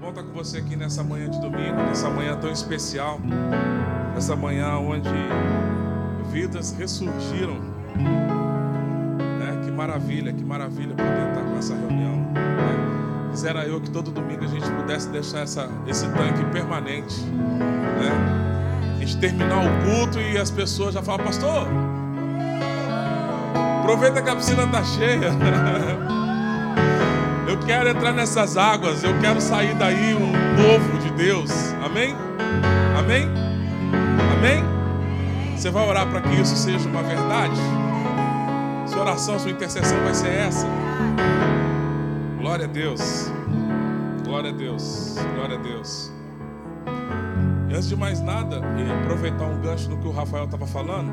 bom estar com você aqui nessa manhã de domingo, nessa manhã tão especial, nessa manhã onde vidas ressurgiram. Né? Que maravilha, que maravilha poder estar com essa reunião. Né? Quisera eu que todo domingo a gente pudesse deixar essa, esse tanque permanente. Né? A gente terminar o culto e as pessoas já falam, pastor, aproveita que a piscina está cheia. Eu quero entrar nessas águas, eu quero sair daí um novo de Deus. Amém? Amém? Amém? Você vai orar para que isso seja uma verdade? Sua oração, sua intercessão vai ser essa. Glória a Deus. Glória a Deus. Glória a Deus. E antes de mais nada, e aproveitar um gancho no que o Rafael estava falando,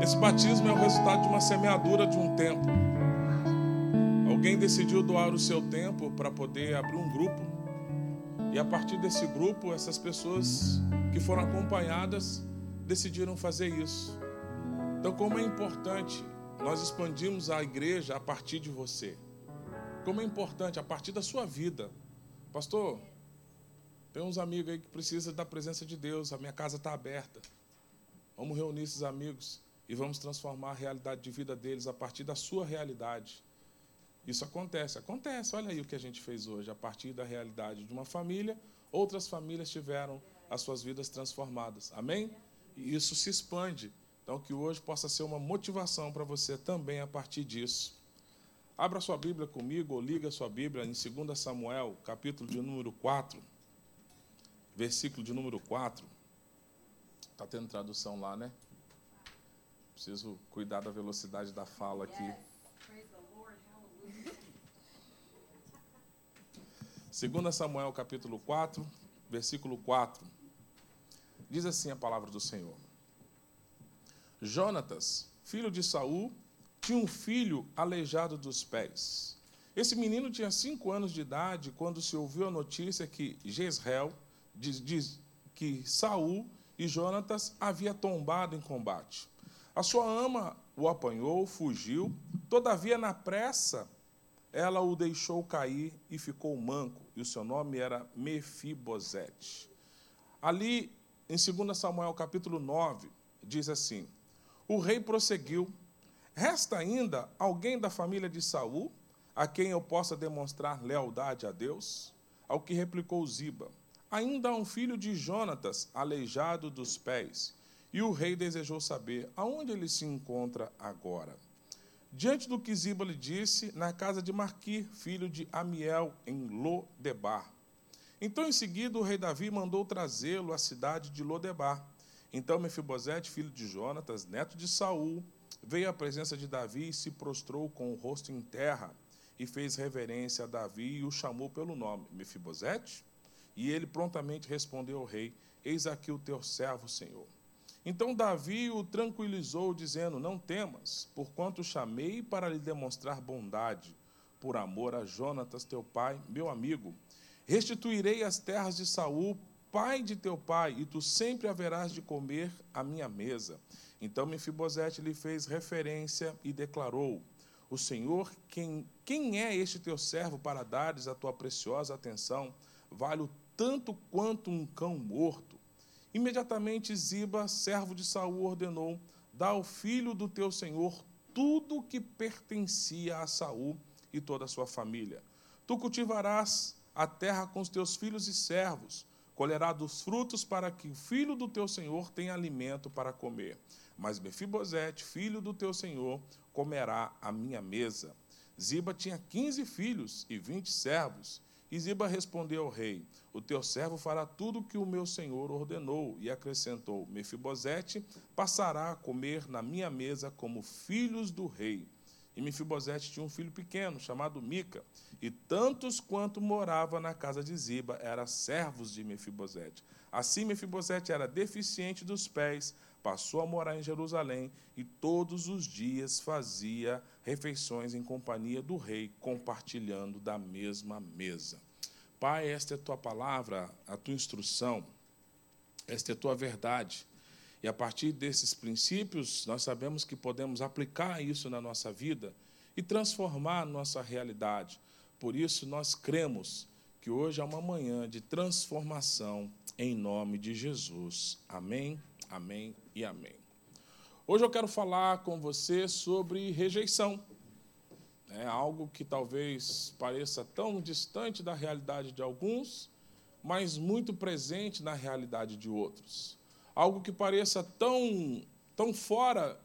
esse batismo é o resultado de uma semeadura de um tempo. Alguém decidiu doar o seu tempo para poder abrir um grupo. E a partir desse grupo, essas pessoas que foram acompanhadas decidiram fazer isso. Então, como é importante nós expandimos a igreja a partir de você. Como é importante a partir da sua vida. Pastor, tem uns amigos aí que precisam da presença de Deus, a minha casa está aberta. Vamos reunir esses amigos e vamos transformar a realidade de vida deles a partir da sua realidade. Isso acontece, acontece. Olha aí o que a gente fez hoje, a partir da realidade de uma família, outras famílias tiveram as suas vidas transformadas. Amém? E isso se expande. Então, que hoje possa ser uma motivação para você também a partir disso. Abra sua Bíblia comigo, ou liga sua Bíblia em 2 Samuel, capítulo de número 4, versículo de número 4. Está tendo tradução lá, né? Preciso cuidar da velocidade da fala aqui. 2 Samuel capítulo 4, versículo 4. Diz assim a palavra do Senhor. Jonatas, filho de Saul, tinha um filho aleijado dos pés. Esse menino tinha cinco anos de idade quando se ouviu a notícia que Jezreel, diz, diz que Saul e Jonatas havia tombado em combate. A sua ama o apanhou, fugiu, todavia na pressa ela o deixou cair e ficou manco, e o seu nome era Mefibosete. Ali, em 2 Samuel capítulo 9, diz assim: O rei prosseguiu: Resta ainda alguém da família de Saul a quem eu possa demonstrar lealdade a Deus? Ao que replicou Ziba: Ainda há um filho de Jonatas, aleijado dos pés. E o rei desejou saber aonde ele se encontra agora. Diante do que Ziba lhe disse, na casa de Marqui, filho de Amiel, em Lodebar. Então, em seguida, o rei Davi mandou trazê-lo à cidade de Lodebar. Então, Mefibosete, filho de Jonatas, neto de Saul, veio à presença de Davi e se prostrou com o rosto em terra e fez reverência a Davi e o chamou pelo nome, Mefibosete? E ele prontamente respondeu ao rei: Eis aqui o teu servo, Senhor. Então Davi o tranquilizou, dizendo: Não temas, porquanto chamei para lhe demonstrar bondade, por amor a Jonatas, teu pai, meu amigo. Restituirei as terras de Saul, pai de teu pai, e tu sempre haverás de comer à minha mesa. Então Mefibosete lhe fez referência e declarou: O Senhor, quem, quem é este teu servo para dares a tua preciosa atenção? Vale tanto quanto um cão morto. Imediatamente Ziba, servo de Saul, ordenou: Dá ao filho do teu senhor tudo o que pertencia a Saul e toda a sua família. Tu cultivarás a terra com os teus filhos e servos, colherá dos frutos para que o filho do teu senhor tenha alimento para comer. Mas Mefibosete, filho do teu senhor, comerá a minha mesa. Ziba tinha quinze filhos e vinte servos. E Ziba respondeu ao rei: O teu servo fará tudo o que o meu senhor ordenou. E acrescentou: Mefibosete passará a comer na minha mesa como filhos do rei. E Mefibosete tinha um filho pequeno, chamado Mica, e tantos quanto morava na casa de Ziba eram servos de Mefibosete. Assim Mefibosete era deficiente dos pés, passou a morar em Jerusalém e todos os dias fazia refeições em companhia do rei, compartilhando da mesma mesa. Pai, esta é a tua palavra, a tua instrução, esta é a tua verdade. E a partir desses princípios, nós sabemos que podemos aplicar isso na nossa vida e transformar a nossa realidade. Por isso, nós cremos que hoje é uma manhã de transformação em nome de Jesus. Amém, amém e amém. Hoje eu quero falar com você sobre rejeição. É algo que talvez pareça tão distante da realidade de alguns, mas muito presente na realidade de outros. Algo que pareça tão, tão fora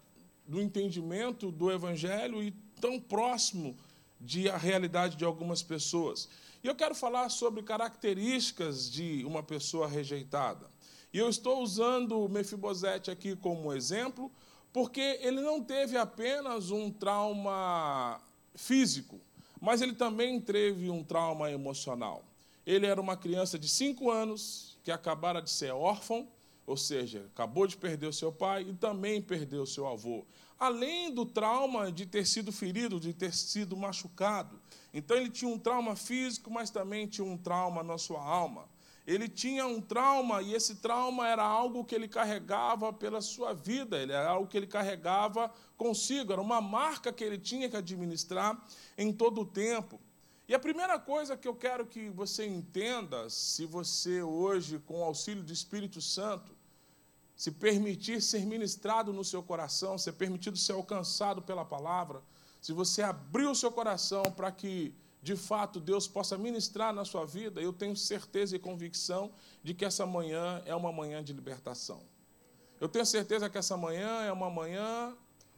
do entendimento do Evangelho e tão próximo de a realidade de algumas pessoas. E eu quero falar sobre características de uma pessoa rejeitada. E eu estou usando o Mefibosete aqui como exemplo, porque ele não teve apenas um trauma físico, mas ele também teve um trauma emocional. Ele era uma criança de cinco anos que acabara de ser órfão, ou seja, acabou de perder o seu pai e também perdeu o seu avô. Além do trauma de ter sido ferido, de ter sido machucado. Então ele tinha um trauma físico, mas também tinha um trauma na sua alma. Ele tinha um trauma e esse trauma era algo que ele carregava pela sua vida, ele era algo que ele carregava consigo, era uma marca que ele tinha que administrar em todo o tempo. E a primeira coisa que eu quero que você entenda, se você hoje, com o auxílio do Espírito Santo, se permitir ser ministrado no seu coração, ser permitido ser alcançado pela palavra, se você abrir o seu coração para que, de fato, Deus possa ministrar na sua vida, eu tenho certeza e convicção de que essa manhã é uma manhã de libertação. Eu tenho certeza que essa manhã é uma manhã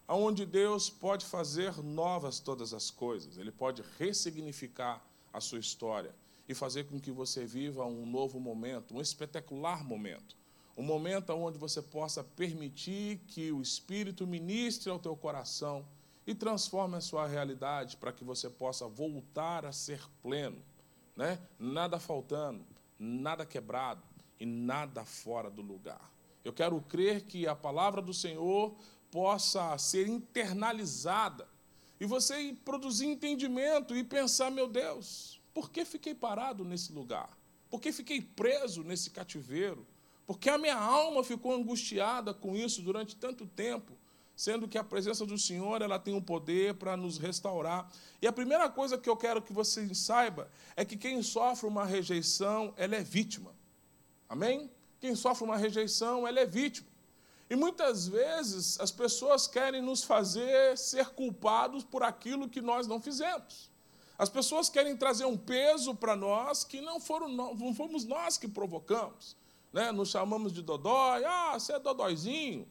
onde Deus pode fazer novas todas as coisas, Ele pode ressignificar a sua história e fazer com que você viva um novo momento, um espetacular momento. Um momento onde você possa permitir que o Espírito ministre ao teu coração e transforme a sua realidade para que você possa voltar a ser pleno, né? Nada faltando, nada quebrado e nada fora do lugar. Eu quero crer que a palavra do Senhor possa ser internalizada e você produzir entendimento e pensar, meu Deus, por que fiquei parado nesse lugar? Por que fiquei preso nesse cativeiro? Porque a minha alma ficou angustiada com isso durante tanto tempo, sendo que a presença do Senhor ela tem o um poder para nos restaurar. E a primeira coisa que eu quero que você saiba é que quem sofre uma rejeição, ela é vítima. Amém? Quem sofre uma rejeição, ela é vítima. E muitas vezes as pessoas querem nos fazer ser culpados por aquilo que nós não fizemos. As pessoas querem trazer um peso para nós que não, foram, não fomos nós que provocamos. Né? Nos chamamos de dodói, ah, você é dodóizinho.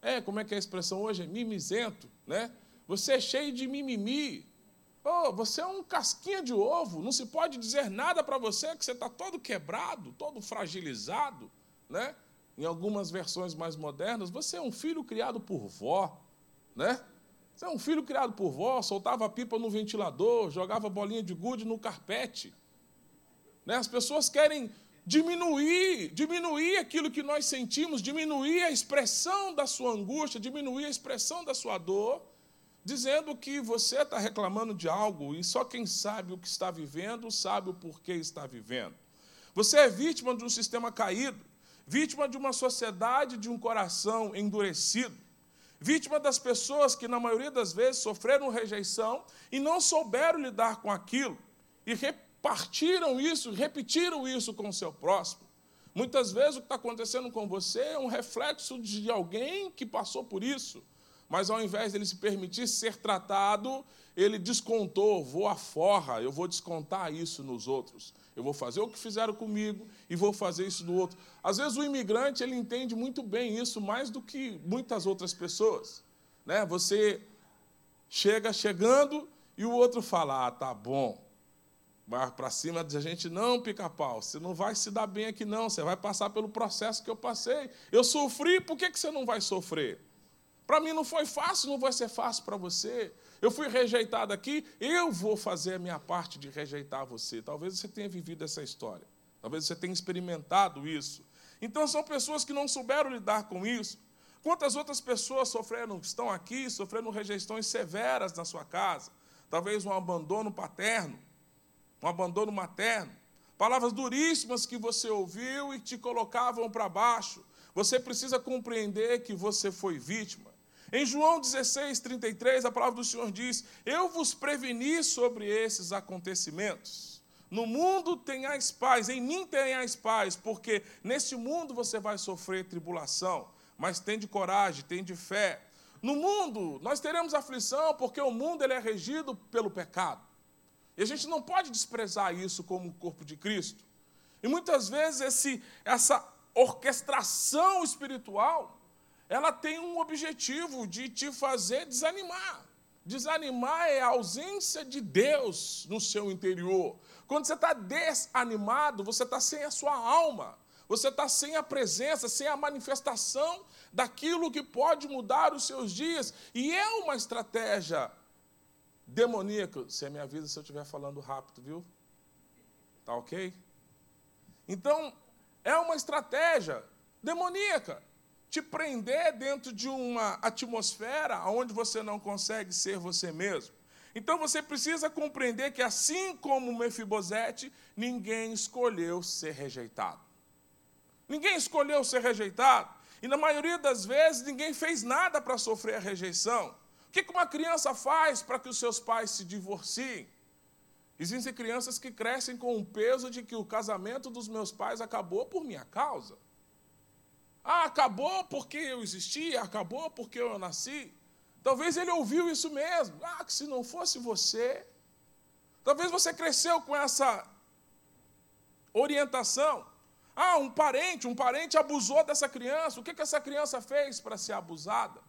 É, como é que é a expressão hoje? É mimizento. Né? Você é cheio de mimimi. Oh, você é um casquinha de ovo, não se pode dizer nada para você que você está todo quebrado, todo fragilizado. Né? em algumas versões mais modernas, você é um filho criado por vó, né? Você é um filho criado por vó, soltava pipa no ventilador, jogava bolinha de gude no carpete. Né? As pessoas querem diminuir, diminuir aquilo que nós sentimos, diminuir a expressão da sua angústia, diminuir a expressão da sua dor, dizendo que você está reclamando de algo e só quem sabe o que está vivendo sabe o porquê está vivendo. Você é vítima de um sistema caído vítima de uma sociedade de um coração endurecido, vítima das pessoas que, na maioria das vezes, sofreram rejeição e não souberam lidar com aquilo, e repartiram isso, repetiram isso com o seu próximo. Muitas vezes o que está acontecendo com você é um reflexo de alguém que passou por isso, mas ao invés dele se permitir ser tratado, ele descontou, vou à forra, eu vou descontar isso nos outros. Eu vou fazer o que fizeram comigo e vou fazer isso do outro. Às vezes o imigrante ele entende muito bem isso, mais do que muitas outras pessoas. Né? Você chega chegando e o outro fala: Ah, tá bom. Vai para cima da gente, não, pica-pau, você não vai se dar bem aqui, não. Você vai passar pelo processo que eu passei. Eu sofri, por que, que você não vai sofrer? Para mim não foi fácil, não vai ser fácil para você. Eu fui rejeitado aqui, eu vou fazer a minha parte de rejeitar você. Talvez você tenha vivido essa história. Talvez você tenha experimentado isso. Então são pessoas que não souberam lidar com isso. Quantas outras pessoas sofreram, estão aqui, sofrendo rejeições severas na sua casa? Talvez um abandono paterno, um abandono materno. Palavras duríssimas que você ouviu e te colocavam para baixo. Você precisa compreender que você foi vítima. Em João 16, 33, a palavra do Senhor diz: Eu vos preveni sobre esses acontecimentos. No mundo tenhais paz, em mim tenhais paz, porque neste mundo você vai sofrer tribulação, mas tem de coragem, tem de fé. No mundo nós teremos aflição, porque o mundo ele é regido pelo pecado. E a gente não pode desprezar isso como corpo de Cristo. E muitas vezes esse, essa orquestração espiritual, ela tem um objetivo de te fazer desanimar. Desanimar é a ausência de Deus no seu interior. Quando você está desanimado, você está sem a sua alma. Você está sem a presença, sem a manifestação daquilo que pode mudar os seus dias. E é uma estratégia demoníaca. Você me avisa se eu estiver falando rápido, viu? Tá ok? Então, é uma estratégia demoníaca te prender dentro de uma atmosfera onde você não consegue ser você mesmo. Então você precisa compreender que, assim como Mefibosete, ninguém escolheu ser rejeitado. Ninguém escolheu ser rejeitado. E na maioria das vezes, ninguém fez nada para sofrer a rejeição. Que uma criança faz para que os seus pais se divorciem? Existem crianças que crescem com o peso de que o casamento dos meus pais acabou por minha causa. Ah, acabou porque eu existi, acabou porque eu nasci. Talvez ele ouviu isso mesmo. Ah, que se não fosse você. Talvez você cresceu com essa orientação. Ah, um parente, um parente abusou dessa criança. O que, que essa criança fez para ser abusada?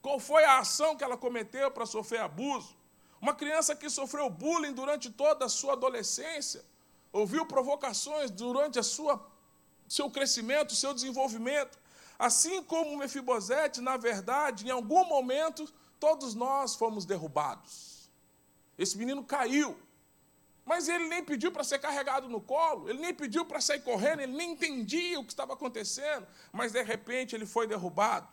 Qual foi a ação que ela cometeu para sofrer abuso? Uma criança que sofreu bullying durante toda a sua adolescência, ouviu provocações durante a sua seu crescimento, seu desenvolvimento. Assim como Mefibosete, na verdade, em algum momento, todos nós fomos derrubados. Esse menino caiu, mas ele nem pediu para ser carregado no colo, ele nem pediu para sair correndo, ele nem entendia o que estava acontecendo, mas de repente ele foi derrubado.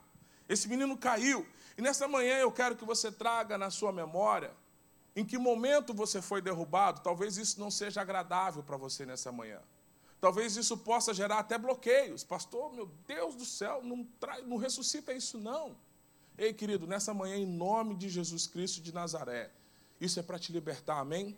Esse menino caiu, e nessa manhã eu quero que você traga na sua memória em que momento você foi derrubado. Talvez isso não seja agradável para você nessa manhã. Talvez isso possa gerar até bloqueios. Pastor, meu Deus do céu, não, não ressuscita isso não. Ei, querido, nessa manhã, em nome de Jesus Cristo de Nazaré, isso é para te libertar, amém?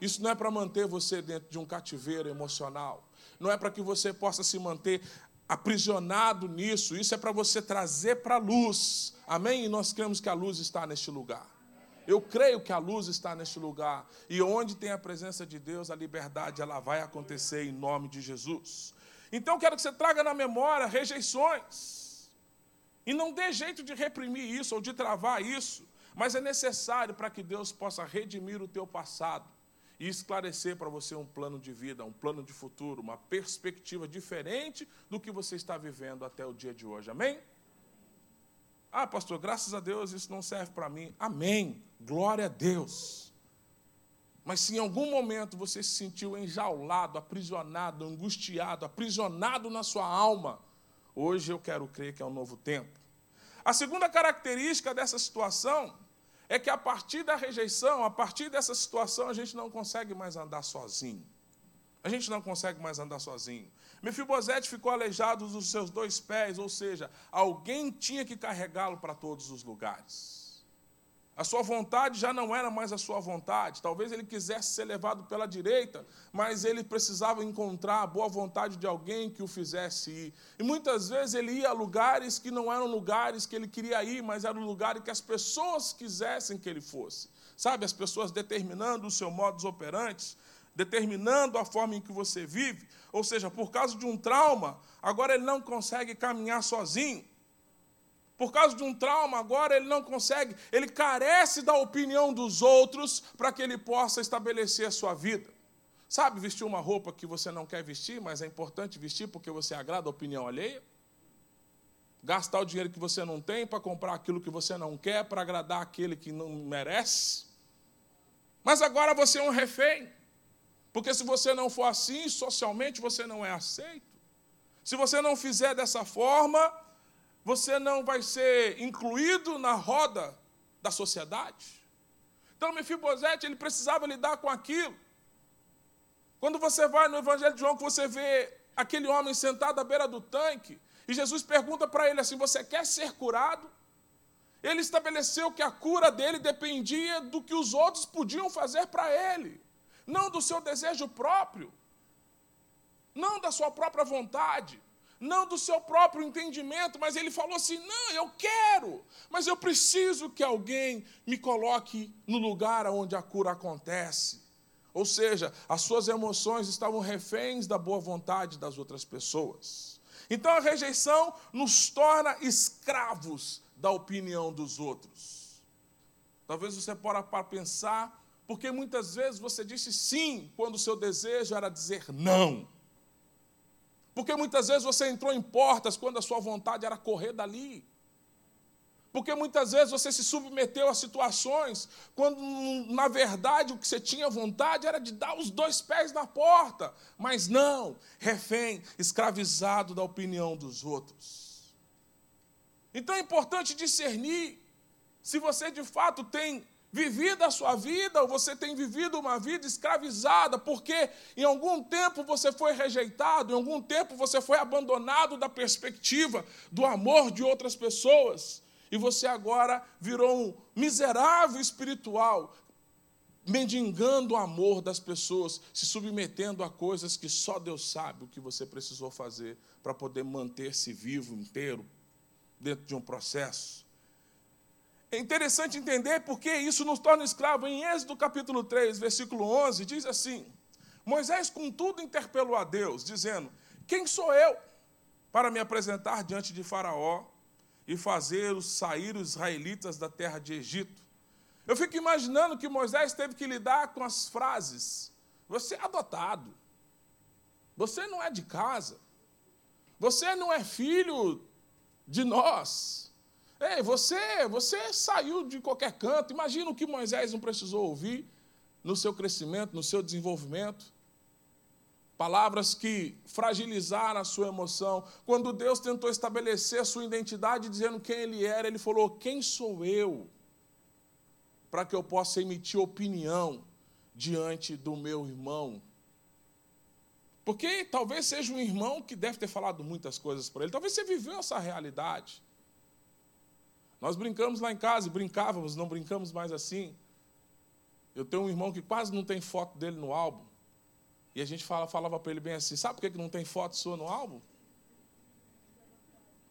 Isso não é para manter você dentro de um cativeiro emocional. Não é para que você possa se manter aprisionado nisso. Isso é para você trazer para a luz. Amém? E nós cremos que a luz está neste lugar. Eu creio que a luz está neste lugar. E onde tem a presença de Deus, a liberdade ela vai acontecer em nome de Jesus. Então quero que você traga na memória rejeições. E não dê jeito de reprimir isso ou de travar isso, mas é necessário para que Deus possa redimir o teu passado e esclarecer para você um plano de vida, um plano de futuro, uma perspectiva diferente do que você está vivendo até o dia de hoje. Amém? Ah, pastor, graças a Deus isso não serve para mim. Amém. Glória a Deus. Mas se em algum momento você se sentiu enjaulado, aprisionado, angustiado, aprisionado na sua alma, hoje eu quero crer que é um novo tempo. A segunda característica dessa situação é que a partir da rejeição, a partir dessa situação, a gente não consegue mais andar sozinho. A gente não consegue mais andar sozinho. Mefibosete ficou aleijado dos seus dois pés, ou seja, alguém tinha que carregá-lo para todos os lugares. A sua vontade já não era mais a sua vontade. Talvez ele quisesse ser levado pela direita, mas ele precisava encontrar a boa vontade de alguém que o fizesse ir. E muitas vezes ele ia a lugares que não eram lugares que ele queria ir, mas eram lugares que as pessoas quisessem que ele fosse. Sabe, as pessoas determinando o seu modus operandi, determinando a forma em que você vive. Ou seja, por causa de um trauma, agora ele não consegue caminhar sozinho. Por causa de um trauma, agora ele não consegue, ele carece da opinião dos outros para que ele possa estabelecer a sua vida. Sabe vestir uma roupa que você não quer vestir, mas é importante vestir porque você agrada a opinião alheia? Gastar o dinheiro que você não tem para comprar aquilo que você não quer, para agradar aquele que não merece? Mas agora você é um refém. Porque se você não for assim, socialmente você não é aceito. Se você não fizer dessa forma, você não vai ser incluído na roda da sociedade. Então, Mefibosete, ele precisava lidar com aquilo. Quando você vai no Evangelho de João, que você vê aquele homem sentado à beira do tanque, e Jesus pergunta para ele assim: Você quer ser curado? Ele estabeleceu que a cura dele dependia do que os outros podiam fazer para ele. não do seu desejo próprio, não da sua própria vontade, não do seu próprio entendimento, mas ele falou assim: não, eu quero, mas eu preciso que alguém me coloque no lugar onde a cura acontece. Ou seja, as suas emoções estavam reféns da boa vontade das outras pessoas. Então a rejeição nos torna escravos da opinião dos outros. Talvez você possa para pensar, porque muitas vezes você disse sim quando o seu desejo era dizer não. Porque muitas vezes você entrou em portas quando a sua vontade era correr dali. Porque muitas vezes você se submeteu a situações quando, na verdade, o que você tinha vontade era de dar os dois pés na porta. Mas não, refém, escravizado da opinião dos outros. Então é importante discernir se você de fato tem vivido a sua vida ou você tem vivido uma vida escravizada, porque em algum tempo você foi rejeitado, em algum tempo você foi abandonado da perspectiva do amor de outras pessoas e você agora virou um miserável espiritual, mendigando o amor das pessoas, se submetendo a coisas que só Deus sabe o que você precisou fazer para poder manter-se vivo, inteiro, dentro de um processo. É interessante entender porque isso nos torna escravos. Em Êxodo capítulo 3, versículo 11, diz assim: Moisés, contudo, interpelou a Deus, dizendo: Quem sou eu para me apresentar diante de Faraó e fazer sair os israelitas da terra de Egito. Eu fico imaginando que Moisés teve que lidar com as frases: Você é adotado, você não é de casa, você não é filho de nós. Ei, você, você saiu de qualquer canto. Imagina o que Moisés não precisou ouvir no seu crescimento, no seu desenvolvimento palavras que fragilizaram a sua emoção. Quando Deus tentou estabelecer a sua identidade, dizendo quem Ele era, Ele falou: Quem sou eu? Para que eu possa emitir opinião diante do meu irmão. Porque talvez seja um irmão que deve ter falado muitas coisas para ele. Talvez você viveu essa realidade. Nós brincamos lá em casa, brincávamos, não brincamos mais assim. Eu tenho um irmão que quase não tem foto dele no álbum. E a gente fala, falava para ele bem assim: sabe por que não tem foto sua no álbum?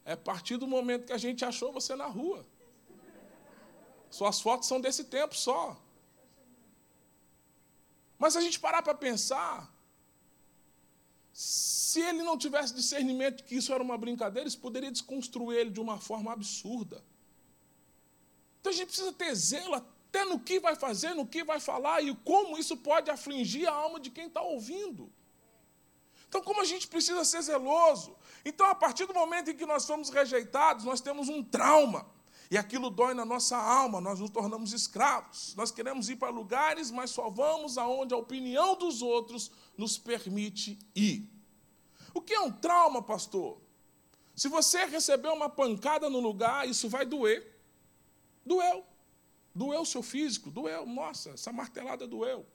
É a partir do momento que a gente achou você na rua. Suas fotos são desse tempo só. Mas se a gente parar para pensar, se ele não tivesse discernimento que isso era uma brincadeira, isso poderia desconstruir ele de uma forma absurda. Então a gente precisa ter zelo até no que vai fazer, no que vai falar e como isso pode afligir a alma de quem está ouvindo. Então, como a gente precisa ser zeloso? Então, a partir do momento em que nós somos rejeitados, nós temos um trauma. E aquilo dói na nossa alma, nós nos tornamos escravos. Nós queremos ir para lugares, mas só vamos aonde a opinião dos outros nos permite ir. O que é um trauma, pastor? Se você receber uma pancada no lugar, isso vai doer. Doeu. Doeu o seu físico? Doeu. Nossa, essa martelada doeu.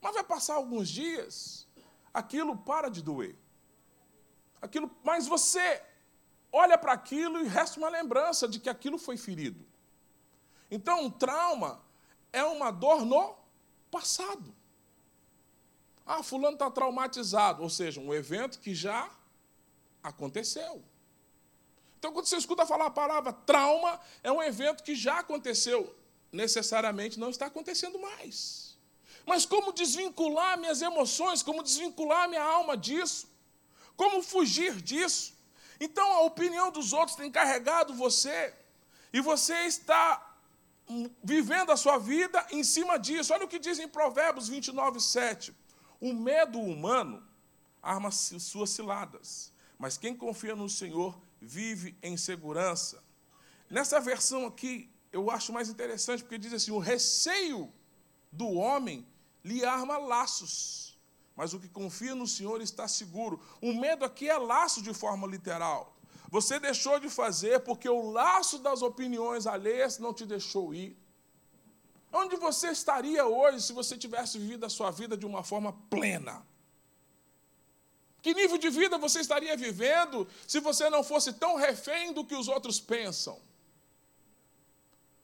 Mas vai passar alguns dias, aquilo para de doer. Aquilo, mas você olha para aquilo e resta uma lembrança de que aquilo foi ferido. Então, um trauma é uma dor no passado. Ah, fulano está traumatizado, ou seja, um evento que já aconteceu. Então, quando você escuta falar a palavra trauma, é um evento que já aconteceu necessariamente não está acontecendo mais. Mas como desvincular minhas emoções, como desvincular minha alma disso? Como fugir disso? Então a opinião dos outros tem carregado você, e você está vivendo a sua vida em cima disso. Olha o que diz em Provérbios 29, 7. O medo humano arma suas ciladas, mas quem confia no Senhor vive em segurança. Nessa versão aqui, eu acho mais interessante, porque diz assim: o receio do homem lhe arma laços, mas o que confia no Senhor está seguro. O medo aqui é laço de forma literal. Você deixou de fazer porque o laço das opiniões alheias não te deixou ir. Onde você estaria hoje se você tivesse vivido a sua vida de uma forma plena? Que nível de vida você estaria vivendo se você não fosse tão refém do que os outros pensam?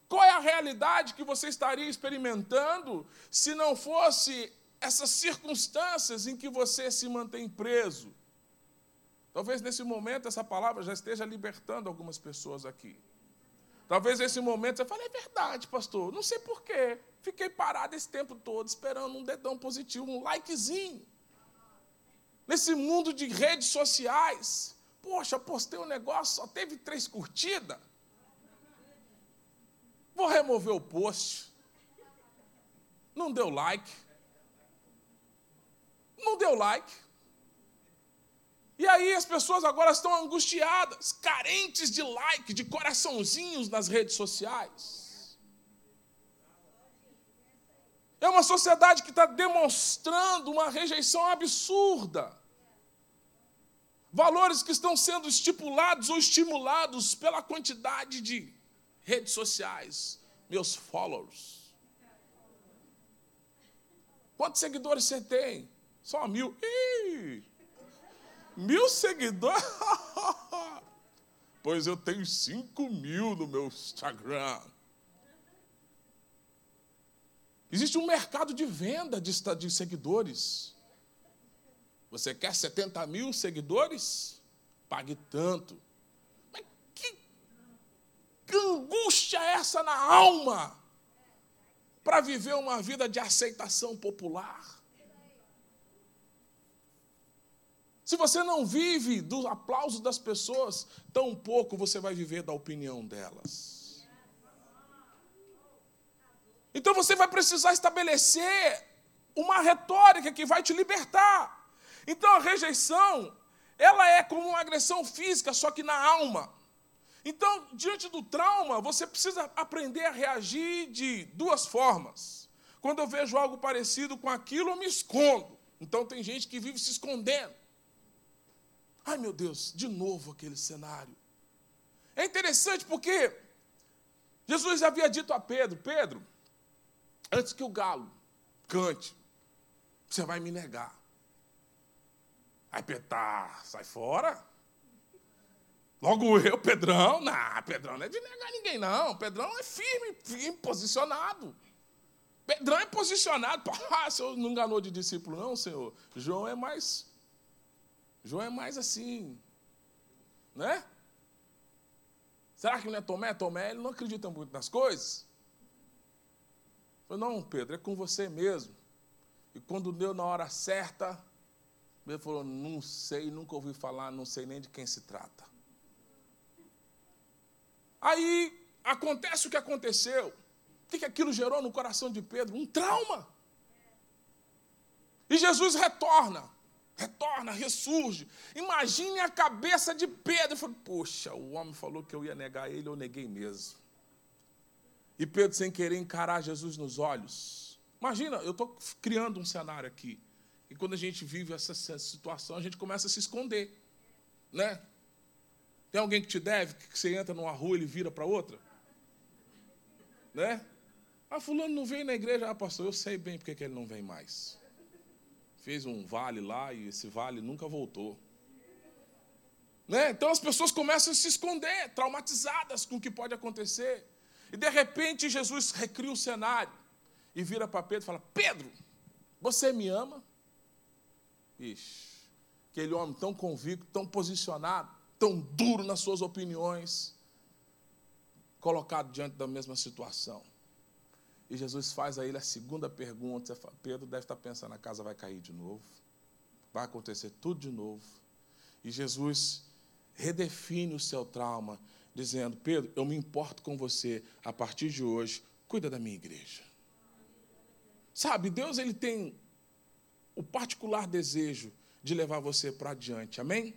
Qual é a realidade que você estaria experimentando se não fosse essas circunstâncias em que você se mantém preso. Talvez nesse momento essa palavra já esteja libertando algumas pessoas aqui. Talvez nesse momento você fale, é verdade, pastor, não sei porquê. Fiquei parado esse tempo todo esperando um dedão positivo, um likezinho. Nesse mundo de redes sociais. Poxa, postei um negócio, só teve três curtidas. Vou remover o post. Não deu like. Não deu like. E aí as pessoas agora estão angustiadas, carentes de like, de coraçãozinhos nas redes sociais. É uma sociedade que está demonstrando uma rejeição absurda. Valores que estão sendo estipulados ou estimulados pela quantidade de redes sociais, meus followers. Quantos seguidores você tem? Só mil. Ih, mil seguidores? pois eu tenho cinco mil no meu Instagram. Existe um mercado de venda de, de seguidores. Você quer 70 mil seguidores? Pague tanto. Mas que, que angústia é essa na alma para viver uma vida de aceitação popular? Se você não vive do aplauso das pessoas, tão pouco você vai viver da opinião delas. Então você vai precisar estabelecer uma retórica que vai te libertar. Então a rejeição, ela é como uma agressão física, só que na alma. Então, diante do trauma, você precisa aprender a reagir de duas formas. Quando eu vejo algo parecido com aquilo, eu me escondo. Então tem gente que vive se escondendo. Ai meu Deus, de novo aquele cenário. É interessante porque Jesus havia dito a Pedro: Pedro, antes que o galo cante, você vai me negar. Aí tá, sai fora. Logo eu, Pedrão, não, Pedrão não é de negar ninguém, não. Pedrão é firme, firme, posicionado. Pedrão é posicionado. Ah, o senhor não enganou de discípulo, não, senhor. João é mais João é mais assim, né? Será que não é Tomé? Tomé, ele não acredita muito nas coisas. Falei, não, Pedro, é com você mesmo. E quando deu na hora certa, ele falou, não sei, nunca ouvi falar, não sei nem de quem se trata. Aí acontece o que aconteceu. O que, aquilo gerou no coração de Pedro? Um trauma. E Jesus retorna retorna, ressurge. Imagine a cabeça de Pedro. Poxa, o homem falou que eu ia negar ele, eu neguei mesmo. E Pedro, sem querer encarar Jesus nos olhos. Imagina, eu estou criando um cenário aqui. E quando a gente vive essa situação, a gente começa a se esconder. Né? Tem alguém que te deve, que você entra numa rua e ele vira para outra? Né? Ah, fulano não veio na igreja. Ah, pastor, eu sei bem porque que ele não vem mais fez um vale lá e esse vale nunca voltou. Né? Então as pessoas começam a se esconder, traumatizadas com o que pode acontecer. E de repente Jesus recria o cenário e vira para Pedro e fala: Pedro, você me ama? Ixi, aquele homem tão convicto, tão posicionado, tão duro nas suas opiniões, colocado diante da mesma situação. E Jesus faz a ele a segunda pergunta. Fala, Pedro deve estar pensando: a casa vai cair de novo, vai acontecer tudo de novo. E Jesus redefine o seu trauma, dizendo: Pedro, eu me importo com você a partir de hoje, cuida da minha igreja. Sabe, Deus ele tem o particular desejo de levar você para adiante, amém?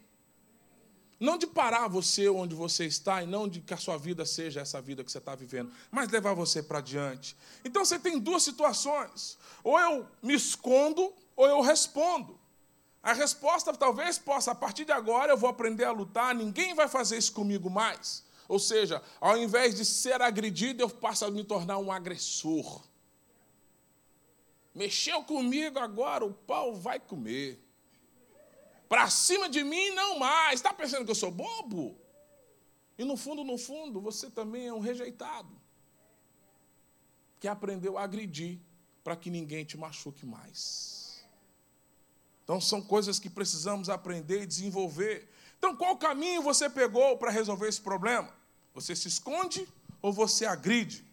Não de parar você onde você está e não de que a sua vida seja essa vida que você está vivendo, mas levar você para diante. Então você tem duas situações: ou eu me escondo, ou eu respondo. A resposta talvez possa, a partir de agora eu vou aprender a lutar, ninguém vai fazer isso comigo mais. Ou seja, ao invés de ser agredido, eu passo a me tornar um agressor. Mexeu comigo agora, o pau vai comer. Para cima de mim, não mais. Está pensando que eu sou bobo? E no fundo, no fundo, você também é um rejeitado. Que aprendeu a agredir para que ninguém te machuque mais. Então são coisas que precisamos aprender e desenvolver. Então qual caminho você pegou para resolver esse problema? Você se esconde ou você agride?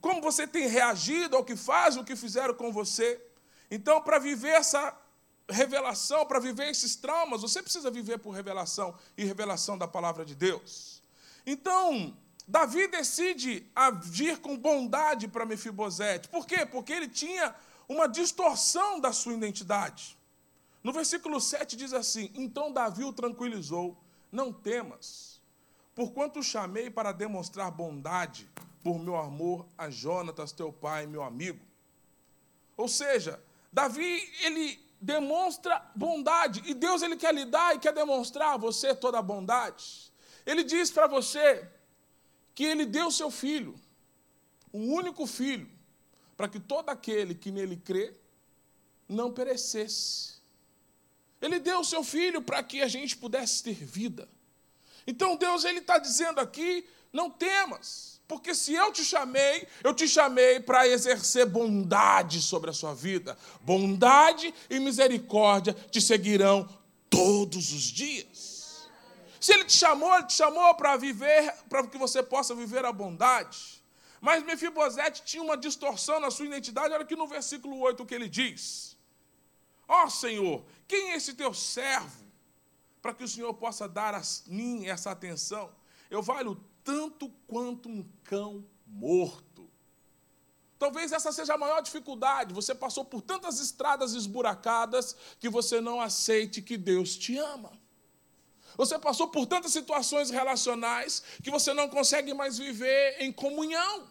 Como você tem reagido ao que faz, o que fizeram com você? Então, para viver essa revelação, para viver esses traumas, você precisa viver por revelação e revelação da palavra de Deus. Então, Davi decide agir com bondade para Mefibosete. Por quê? Porque ele tinha uma distorção da sua identidade. No versículo 7 diz assim: Então Davi o tranquilizou: Não temas, porquanto chamei para demonstrar bondade por meu amor a Jonatas, teu pai, meu amigo. Ou seja, Davi, ele demonstra bondade, e Deus ele quer lhe dar e quer demonstrar a você toda a bondade. Ele diz para você que ele deu seu filho, um único filho, para que todo aquele que nele crê não perecesse. Ele deu o seu filho para que a gente pudesse ter vida. Então Deus ele está dizendo aqui: não temas, porque se eu te chamei, eu te chamei para exercer bondade sobre a sua vida. Bondade e misericórdia te seguirão todos os dias. Se ele te chamou, ele te chamou para viver, para que você possa viver a bondade. Mas Mefibosete tinha uma distorção na sua identidade, olha aqui no versículo 8 o que ele diz. Ó oh, Senhor, quem é esse teu servo? Para que o Senhor possa dar a mim essa atenção. Eu valho tanto quanto um cão morto. Talvez essa seja a maior dificuldade. Você passou por tantas estradas esburacadas que você não aceite que Deus te ama. Você passou por tantas situações relacionais que você não consegue mais viver em comunhão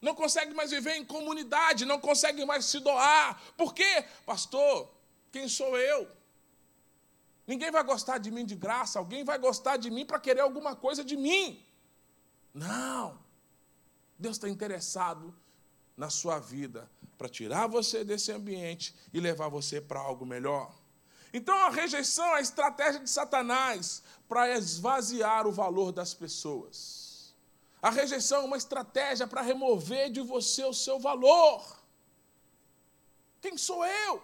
não consegue mais viver em comunidade, não consegue mais se doar. Por quê? Pastor, quem sou eu? Ninguém vai gostar de mim de graça, alguém vai gostar de mim para querer alguma coisa de mim. Não. Deus está interessado na sua vida para tirar você desse ambiente e levar você para algo melhor. Então a rejeição é a estratégia de Satanás para esvaziar o valor das pessoas. A rejeição é uma estratégia para remover de você o seu valor. Quem sou eu?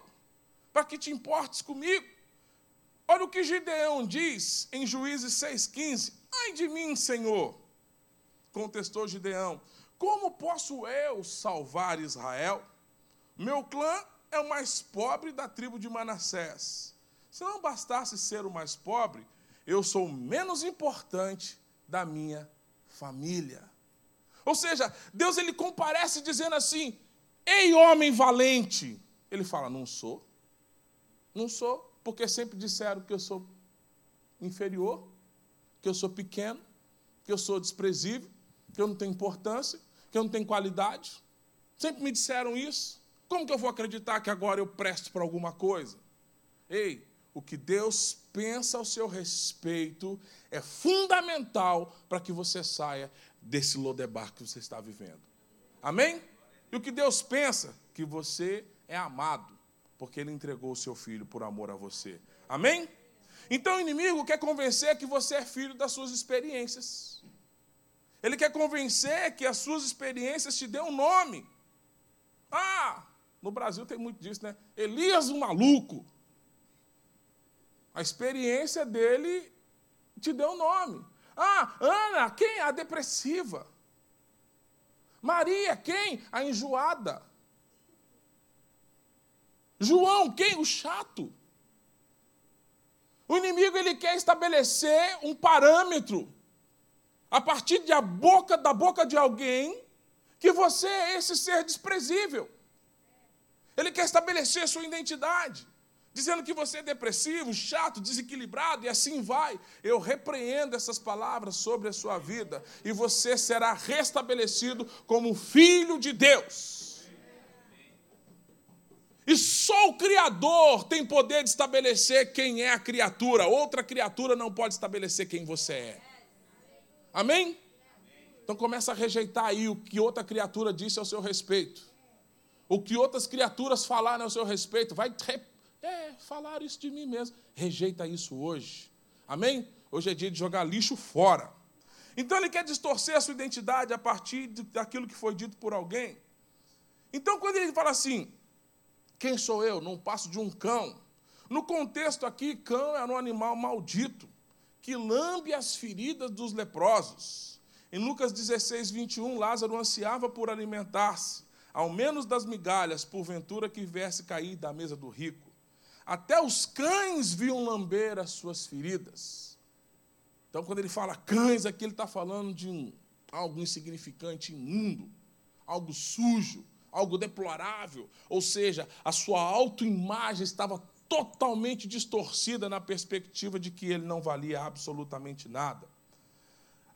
Para que te importes comigo? Olha o que Gideão diz em Juízes 6,15. Ai de mim, Senhor, contestou Gideão. Como posso eu salvar Israel? Meu clã é o mais pobre da tribo de Manassés. Se não bastasse ser o mais pobre, eu sou o menos importante da minha família. Ou seja, Deus ele comparece dizendo assim: Ei, homem valente. Ele fala: Não sou. Não sou, porque sempre disseram que eu sou inferior, que eu sou pequeno, que eu sou desprezível, que eu não tenho importância, que eu não tenho qualidade. Sempre me disseram isso. Como que eu vou acreditar que agora eu presto para alguma coisa? Ei, o que Deus pensa ao seu respeito é fundamental para que você saia desse lodebar que você está vivendo. Amém? E o que Deus pensa? Que você é amado, porque Ele entregou o seu filho por amor a você. Amém? Então o inimigo quer convencer que você é filho das suas experiências. Ele quer convencer que as suas experiências te dêem um nome. Ah, no Brasil tem muito disso, né? Elias, o maluco. A experiência dele te deu um nome. Ah, Ana, quem? A depressiva. Maria, quem? A enjoada. João, quem? O chato. O inimigo ele quer estabelecer um parâmetro a partir da boca da boca de alguém que você é esse ser desprezível. Ele quer estabelecer sua identidade dizendo que você é depressivo, chato, desequilibrado e assim vai. Eu repreendo essas palavras sobre a sua vida e você será restabelecido como filho de Deus. E só o Criador tem poder de estabelecer quem é a criatura. Outra criatura não pode estabelecer quem você é. Amém? Então começa a rejeitar aí o que outra criatura disse ao seu respeito. O que outras criaturas falaram ao seu respeito. Vai é, falaram isso de mim mesmo. Rejeita isso hoje. Amém? Hoje é dia de jogar lixo fora. Então ele quer distorcer a sua identidade a partir daquilo que foi dito por alguém. Então, quando ele fala assim, quem sou eu? Não passo de um cão. No contexto aqui, cão era um animal maldito, que lambe as feridas dos leprosos. Em Lucas 16, 21, Lázaro ansiava por alimentar-se, ao menos das migalhas, porventura que viesse cair da mesa do rico. Até os cães viam lamber as suas feridas. Então, quando ele fala cães, aqui ele está falando de um, algo insignificante, imundo, algo sujo, algo deplorável. Ou seja, a sua autoimagem estava totalmente distorcida na perspectiva de que ele não valia absolutamente nada.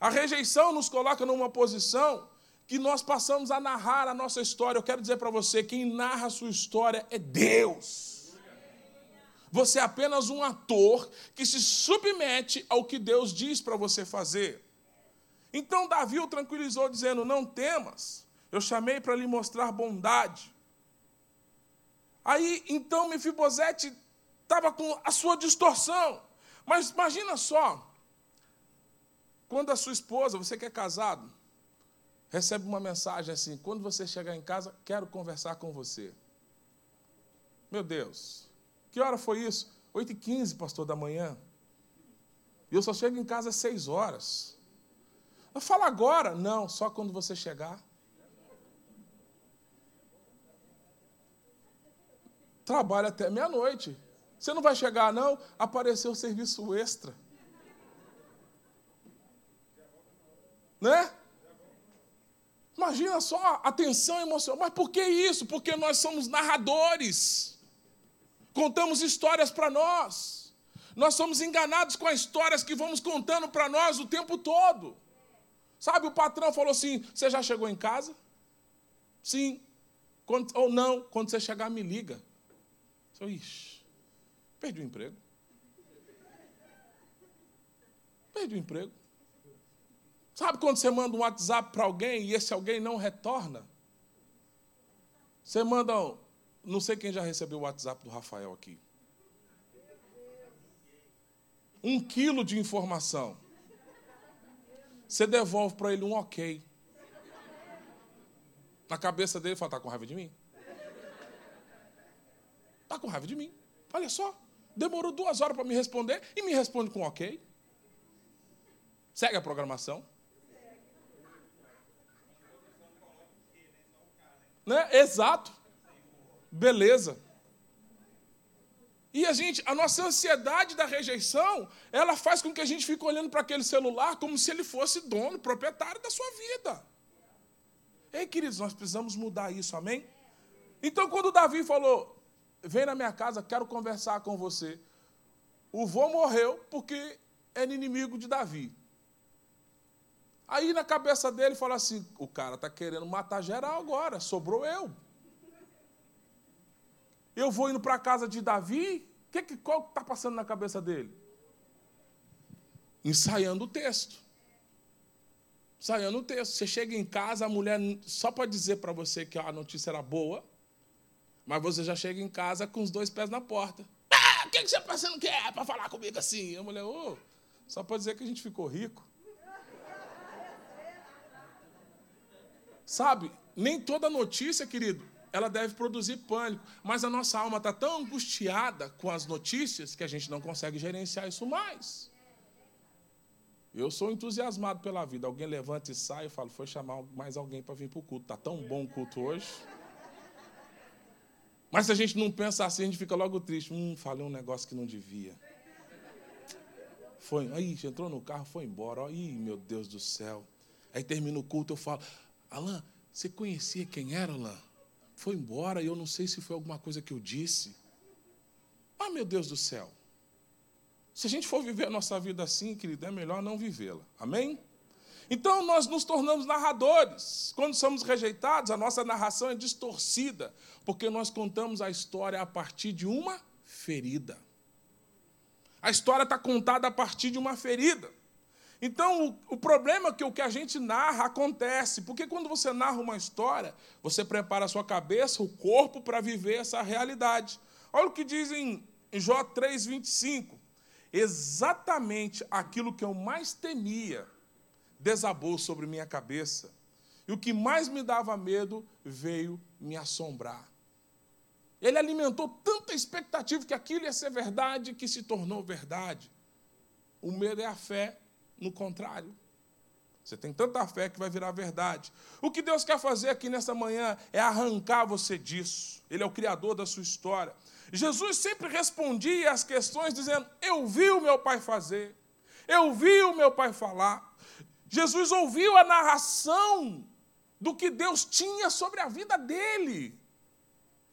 A rejeição nos coloca numa posição que nós passamos a narrar a nossa história. Eu quero dizer para você: quem narra a sua história é Deus. Você é apenas um ator que se submete ao que Deus diz para você fazer. Então Davi o tranquilizou, dizendo: Não temas, eu chamei para lhe mostrar bondade. Aí, então, Mefibosete estava com a sua distorção. Mas imagina só, quando a sua esposa, você que é casado, recebe uma mensagem assim: quando você chegar em casa, quero conversar com você. Meu Deus, que hora foi isso? 8h15, pastor, da manhã. E eu só chego em casa às 6 horas. Eu falo agora? Não, só quando você chegar. Trabalha até meia-noite. Você não vai chegar, não? Apareceu o serviço extra. Né? Imagina só a tensão emocional. Mas por que isso? Porque nós somos narradores. Contamos histórias para nós. Nós somos enganados com as histórias que vamos contando para nós o tempo todo. Sabe, o patrão falou assim: Você já chegou em casa? Sim. Quando, ou não, quando você chegar, me liga. Eu, ixi, perdi o emprego. Perdi o emprego. Sabe quando você manda um WhatsApp para alguém e esse alguém não retorna? Você manda. Não sei quem já recebeu o WhatsApp do Rafael aqui. Um quilo de informação. Você devolve para ele um ok. Na cabeça dele, ele fala: está com raiva de mim? Está com raiva de mim. Olha só. Demorou duas horas para me responder e me responde com ok. Segue a programação. Né? Exato. Beleza. E a gente, a nossa ansiedade da rejeição, ela faz com que a gente fique olhando para aquele celular como se ele fosse dono, proprietário da sua vida. Ei, queridos, nós precisamos mudar isso, amém? Então, quando Davi falou, vem na minha casa, quero conversar com você. O vô morreu porque é inimigo de Davi. Aí na cabeça dele fala assim: o cara está querendo matar geral agora, sobrou eu. Eu vou indo para a casa de Davi, que, que, qual está passando na cabeça dele? Ensaiando o texto. Ensaiando o texto. Você chega em casa, a mulher, só para dizer para você que a notícia era boa, mas você já chega em casa com os dois pés na porta. Ah, o que, que você pensando que é para falar comigo assim? A mulher, ô, oh, só para dizer que a gente ficou rico. Sabe, nem toda notícia, querido, ela deve produzir pânico. Mas a nossa alma está tão angustiada com as notícias que a gente não consegue gerenciar isso mais. Eu sou entusiasmado pela vida. Alguém levanta e sai, eu falo, foi chamar mais alguém para vir para o culto. Está tão bom o culto hoje. Mas se a gente não pensa assim, a gente fica logo triste. Hum, falei um negócio que não devia. Foi, aí, entrou no carro, foi embora. Ih, meu Deus do céu. Aí termina o culto, eu falo, Alain, você conhecia quem era, Alain? foi embora e eu não sei se foi alguma coisa que eu disse. Ah, meu Deus do céu. Se a gente for viver a nossa vida assim, querido, é melhor não vivê-la. Amém? Então nós nos tornamos narradores. Quando somos rejeitados, a nossa narração é distorcida, porque nós contamos a história a partir de uma ferida. A história está contada a partir de uma ferida. Então, o, o, problema é que o que a gente narra acontece, porque quando você narra uma história, você prepara a sua cabeça, o corpo, para viver essa realidade. Olha o que diz em, Jó 3,25. Exatamente aquilo que eu mais temia desabou sobre minha cabeça. E o que mais me dava medo veio me assombrar. Ele alimentou tanta expectativa que aquilo ia ser verdade que se tornou verdade. O medo é a fé no contrário. Você tem tanta fé que vai virar verdade. O que Deus quer fazer aqui nessa manhã é arrancar você disso. Ele é o criador da sua história. Jesus sempre respondia às questões dizendo: Eu vi o meu pai fazer, eu vi o meu pai falar. Jesus ouviu a narração do que Deus tinha sobre a vida dele.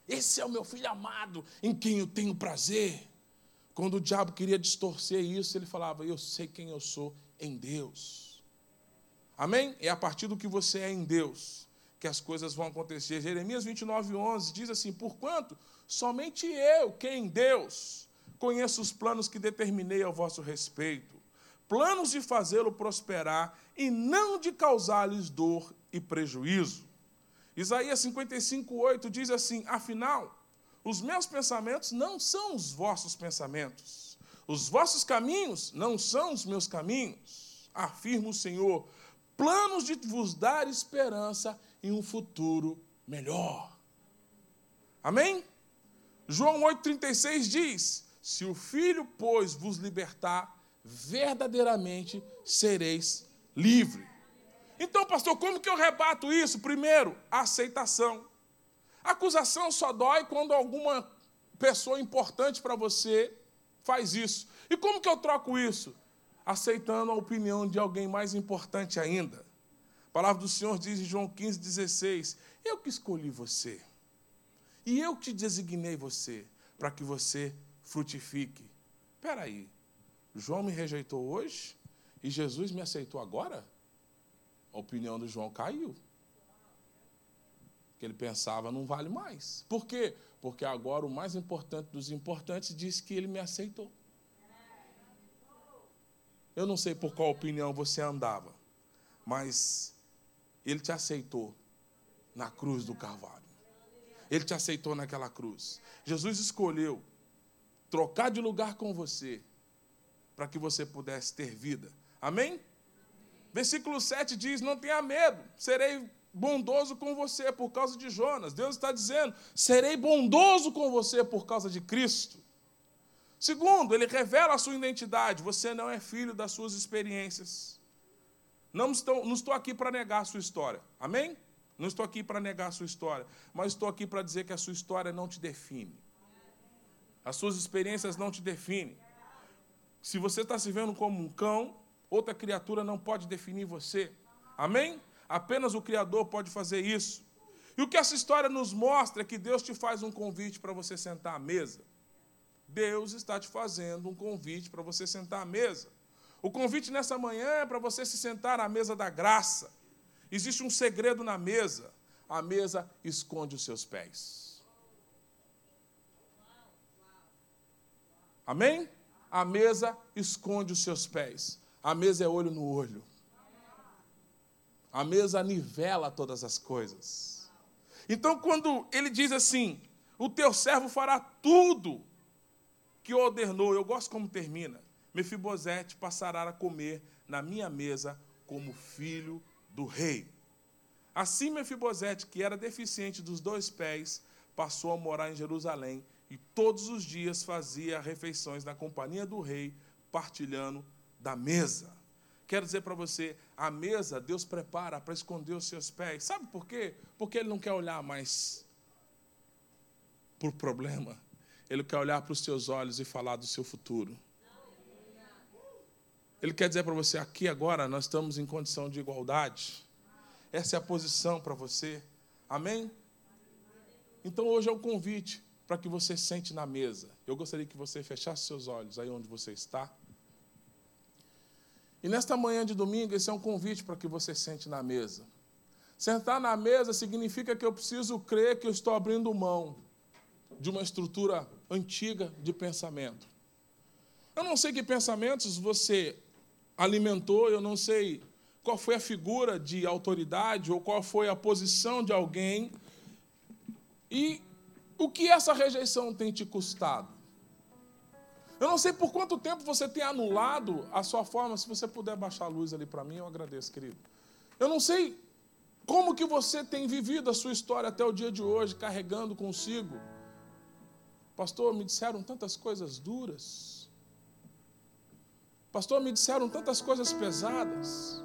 Esse é o meu filho amado, em quem eu tenho prazer. Quando o diabo queria distorcer isso, ele falava: Eu sei quem eu sou em Deus. Amém? É a partir do que você é em Deus que as coisas vão acontecer. Jeremias 29, 11 diz assim: Porquanto somente eu, que em Deus, conheço os planos que determinei ao vosso respeito, planos de fazê-lo prosperar e não de causar-lhes dor e prejuízo. Isaías 55, 8 diz assim: Afinal, os meus pensamentos não são os vossos pensamentos, os vossos caminhos não são os meus caminhos, afirma o Senhor, planos de vos dar esperança em um futuro melhor. Amém? João 8,36 diz: Se o Filho, pois, vos libertar, verdadeiramente sereis livres. Então, pastor, como que eu rebato isso? Primeiro, aceitação. Acusação só dói quando alguma pessoa importante para você faz isso. E como que eu troco isso? Aceitando a opinião de alguém mais importante ainda. A palavra do Senhor diz em João 15, 16: Eu que escolhi você. E eu que designei você para que você frutifique. Espera aí, João me rejeitou hoje e Jesus me aceitou agora? a opinião do João caiu. Que ele pensava não vale mais. Por quê? Porque agora o mais importante dos importantes diz que ele me aceitou. Eu não sei por qual opinião você andava, mas ele te aceitou na cruz do Carvalho. Ele te aceitou naquela cruz. Jesus escolheu trocar de lugar com você para que você pudesse ter vida. Amém? Versículo 7 diz: Não tenha medo, serei bondoso com você por causa de Jonas. Deus está dizendo: serei bondoso com você por causa de Cristo. Segundo, ele revela a sua identidade. Você não é filho das suas experiências. Não estou, não estou aqui para negar a sua história. Amém? Não estou aqui para negar a sua história. Mas estou aqui para dizer que a sua história não te define. As suas experiências não te definem. Se você está se vendo como um cão, Outra criatura não pode definir você. Amém? Apenas o Criador pode fazer isso. E o que essa história nos mostra é que Deus te faz um convite para você sentar à mesa. Deus está te fazendo um convite para você sentar à mesa. O convite nessa manhã é para você se sentar à mesa da graça. Existe um segredo na mesa. A mesa esconde os seus pés. Amém? A mesa esconde os seus pés. A mesa é olho no olho. A mesa nivela todas as coisas. Então, quando ele diz assim: O teu servo fará tudo que ordenou, eu gosto como termina. Mefibosete passará a comer na minha mesa como filho do rei. Assim, Mefibosete, que era deficiente dos dois pés, passou a morar em Jerusalém e todos os dias fazia refeições na companhia do rei, partilhando da mesa. Quero dizer para você, a mesa Deus prepara para esconder os seus pés. Sabe por quê? Porque Ele não quer olhar mais por problema. Ele quer olhar para os seus olhos e falar do seu futuro. Ele quer dizer para você, aqui agora nós estamos em condição de igualdade. Essa é a posição para você. Amém? Então hoje é o convite para que você sente na mesa. Eu gostaria que você fechasse seus olhos aí onde você está. E nesta manhã de domingo, esse é um convite para que você sente na mesa. Sentar na mesa significa que eu preciso crer que eu estou abrindo mão de uma estrutura antiga de pensamento. Eu não sei que pensamentos você alimentou, eu não sei qual foi a figura de autoridade ou qual foi a posição de alguém e o que essa rejeição tem te custado. Eu não sei por quanto tempo você tem anulado a sua forma. Se você puder baixar a luz ali para mim, eu agradeço, querido. Eu não sei Como que você tem vivido a sua história até o dia de hoje, carregando consigo? Pastor, me disseram tantas coisas duras. Pastor, me disseram tantas coisas pesadas.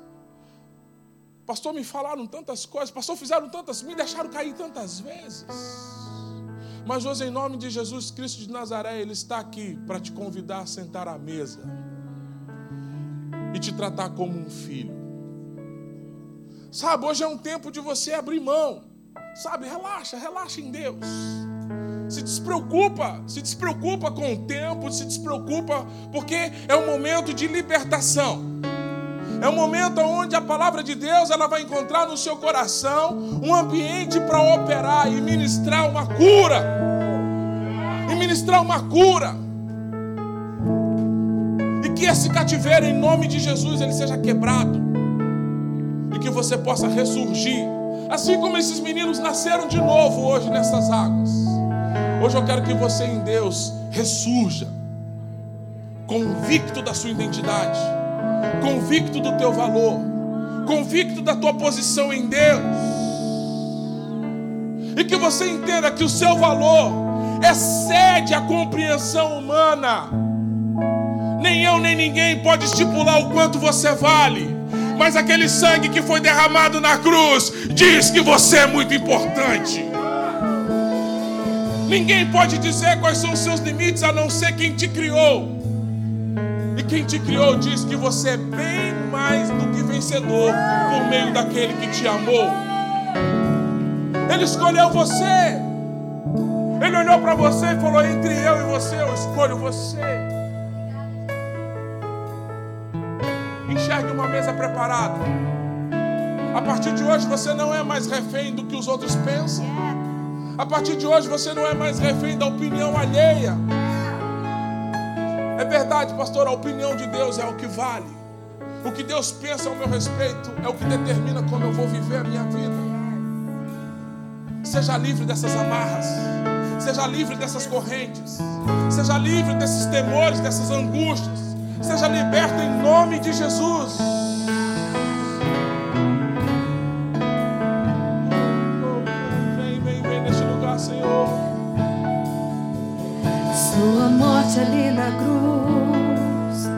Pastor, me falaram tantas coisas. Pastor, fizeram tantas, me deixaram cair tantas vezes. Mas hoje, em nome de Jesus Cristo de Nazaré, Ele está aqui para te convidar a sentar à mesa e te tratar como um filho. Sabe, hoje é um tempo de você abrir mão. Sabe, relaxa, relaxa em Deus. Se despreocupa, se despreocupa com o tempo, se despreocupa, porque é um momento de libertação. É um momento onde a palavra de Deus ela vai encontrar no seu coração um ambiente para operar e ministrar uma cura. E ministrar uma cura. E que esse cativeiro, em nome de Jesus, ele seja quebrado e que você possa ressurgir. Assim como esses meninos nasceram de novo hoje nessas águas. Hoje eu quero que você em Deus ressurja, convicto da sua identidade, convicto do teu valor, convicto da tua posição em Deus. E que você entenda que o seu valor excede a compreensão humana. Nem eu, nem ninguém pode estipular o quanto você vale mas aquele sangue que foi derramado na cruz diz que você é muito importante. Ninguém pode dizer quais são os seus limites a não ser quem te criou. Quem te criou diz que você é bem mais do que vencedor por meio daquele que te amou. Ele escolheu você. Ele olhou para você e falou: Entre eu e você, eu escolho você. enxergue uma mesa preparada. A partir de hoje você não é mais refém do que os outros pensam. A partir de hoje você não é mais refém da opinião alheia. É verdade, pastor, a opinião de Deus é o que vale. O que Deus pensa ao meu respeito é o que determina como eu vou viver a minha vida. Seja livre dessas amarras. Seja livre dessas correntes. Seja livre desses temores, dessas angústias. Seja liberto em nome de Jesus. Na cruz,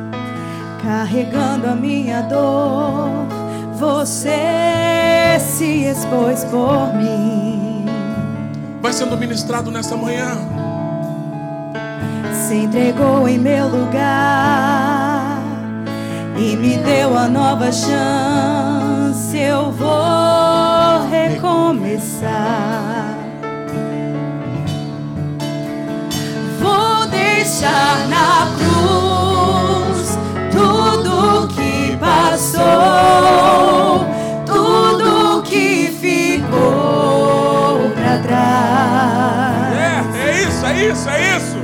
carregando a minha dor, você se expôs por mim. Vai sendo ministrado nessa manhã se entregou em meu lugar e me deu a nova chance. Eu vou recomeçar. Deixar na cruz tudo que passou, tudo que ficou para trás. É, é isso, é isso, é isso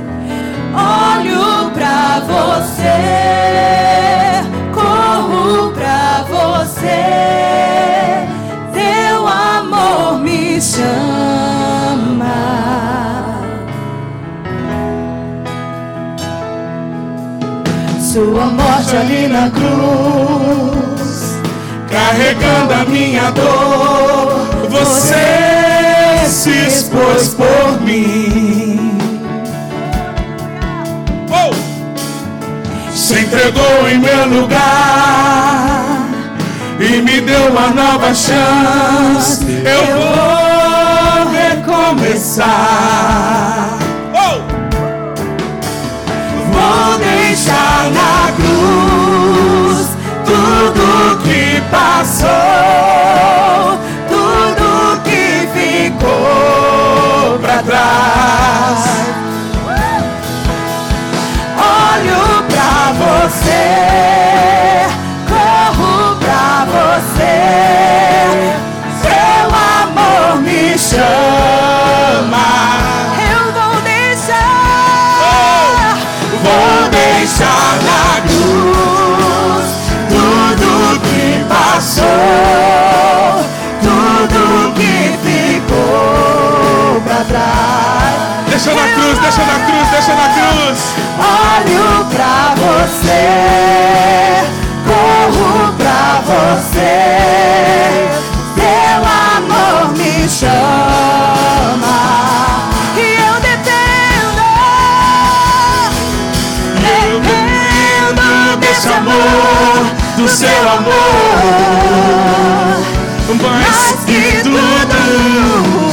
olho pra você, Sua morte ali na cruz, carregando a minha dor, você se expôs por mim. se entregou em meu lugar e me deu uma nova chance. Eu vou recomeçar. Deixar na cruz tudo que passou, Deixa na cruz, deixa na cruz, deixa na cruz. Olho pra você, corro pra você. Teu amor me chama. E eu dependo, eu dependo desse amor, do seu amor. Mais que tudo.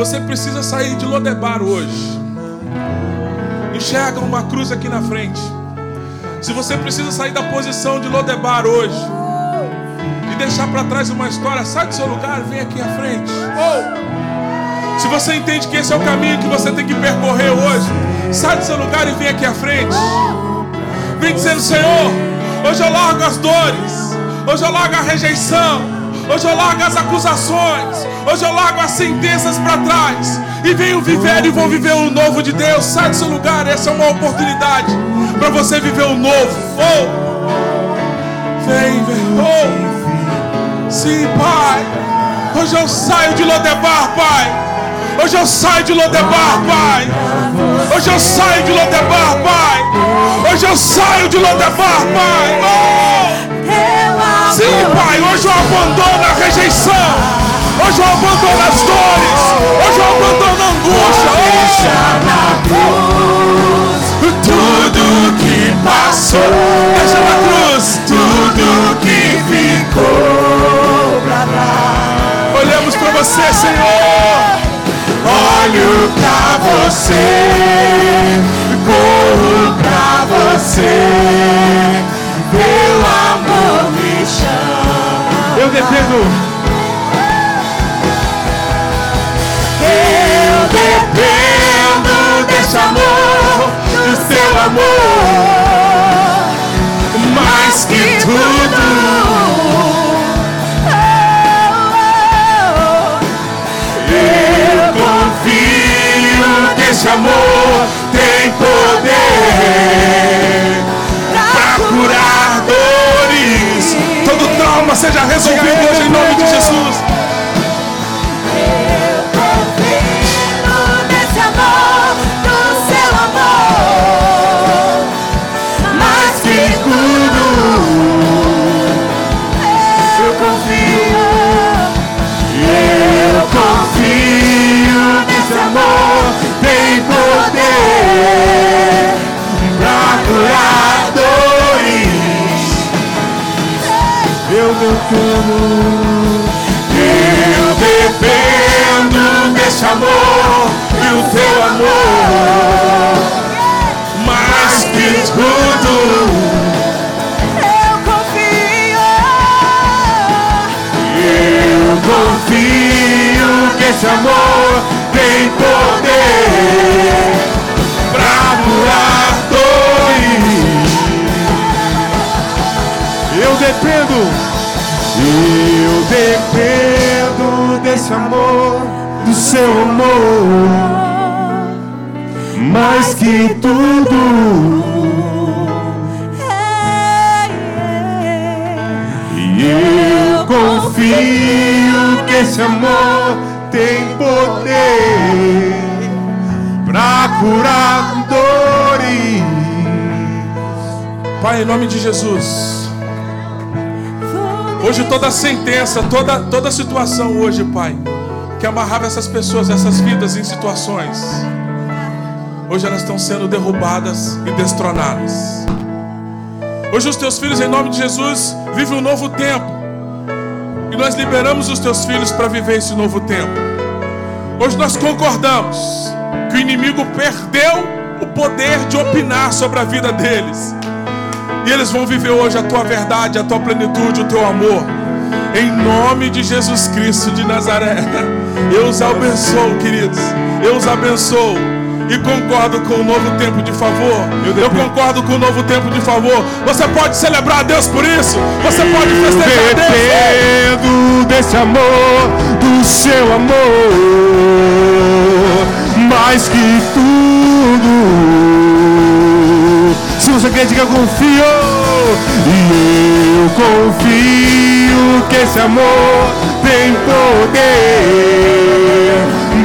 você precisa sair de Lodebar hoje, enxerga uma cruz aqui na frente. Se você precisa sair da posição de Lodebar hoje e deixar para trás uma história, sai do seu lugar, vem aqui à frente. Se você entende que esse é o caminho que você tem que percorrer hoje, sai do seu lugar e vem aqui à frente. Vem dizendo, Senhor, hoje eu largo as dores, hoje eu largo a rejeição, hoje eu largo as acusações, hoje eu largo as sentenças para trás e venho viver e vou viver o novo de Deus. Sai do seu lugar, essa é uma oportunidade para você viver o novo. Oh, vem, vem, oh, sim, Pai. Hoje eu saio de Lodebar, Pai. Hoje eu saio de Lodebar, Pai. Hoje eu saio de Lodebar, Pai. Hoje eu saio de Lodebar, Pai. Oh! Sim, Pai. Hoje eu abandono a rejeição. Hoje eu abandono as dores. Hoje eu abandono a angústia. Oh! Tudo que passou, Deixa na cruz. tudo que ficou pra trás. Olhamos para você, Senhor. Olho pra você, corro pra você, teu amor. Eu dependo. Eu dependo desse amor, do seu amor, mais que tudo. Eu confio que esse amor seja resolvido hoje em nome de Jesus. Dependo. Eu dependo desse amor e o teu amor mais que tudo. Eu confio. Eu confio que esse amor tem poder pra curar dores. Eu dependo. Eu dependo desse amor, do seu amor, mais que tudo. E eu confio que esse amor tem poder pra curar dores. Pai, em nome de Jesus. Hoje toda sentença, toda, toda situação hoje, Pai, que amarrava essas pessoas, essas vidas em situações, hoje elas estão sendo derrubadas e destronadas. Hoje os teus filhos, em nome de Jesus, vivem um novo tempo. E nós liberamos os teus filhos para viver esse novo tempo. Hoje nós concordamos que o inimigo perdeu o poder de opinar sobre a vida deles. E eles vão viver hoje a tua verdade, a tua plenitude, o teu amor. Em nome de Jesus Cristo de Nazaré. Eu os abençoo, queridos. Eu os abençoo. e concordo com o novo tempo de favor. Eu, eu concordo com o novo tempo de favor. Você pode celebrar a Deus por isso. Você pode festejar eu dependo desse amor, do seu amor, mais que tudo. Se você quer diga confio, e eu confio que esse amor tem poder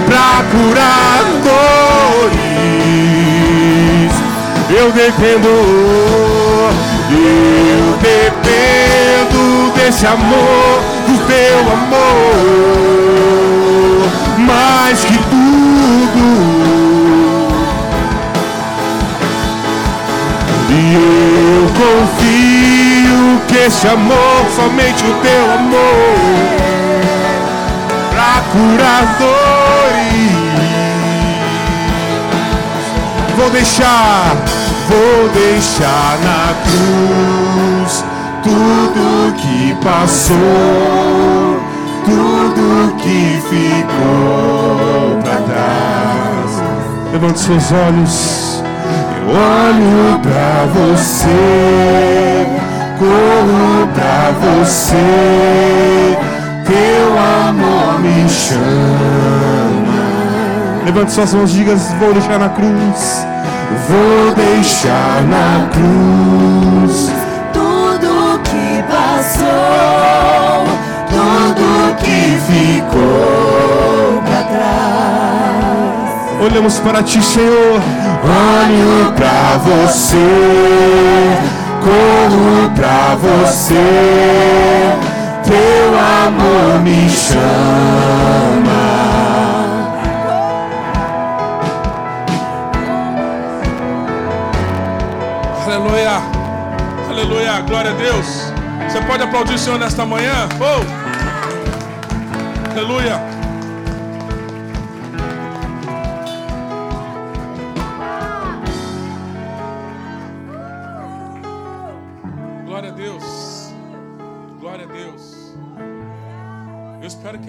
pra curar dores. Eu dependo, eu dependo desse amor, do teu amor, mais que tudo. E eu confio que esse amor, somente o teu amor curadores. Vou deixar, vou deixar na cruz tudo que passou, tudo que ficou para trás. Levante seus olhos, olho para você, corro para você teu amor me chama. Levante suas mãos e diga: Vou deixar na cruz. Vou deixar na cruz tudo que passou, tudo que ficou para trás. Olhamos para ti, Senhor. Olho para você, corro para você teu amor me chama. Aleluia, aleluia, glória a Deus. Você pode aplaudir o Senhor nesta manhã? Oh! Aleluia.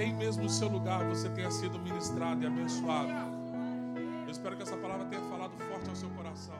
Aí mesmo no seu lugar você tenha sido ministrado e abençoado. Eu espero que essa palavra tenha falado forte ao seu coração.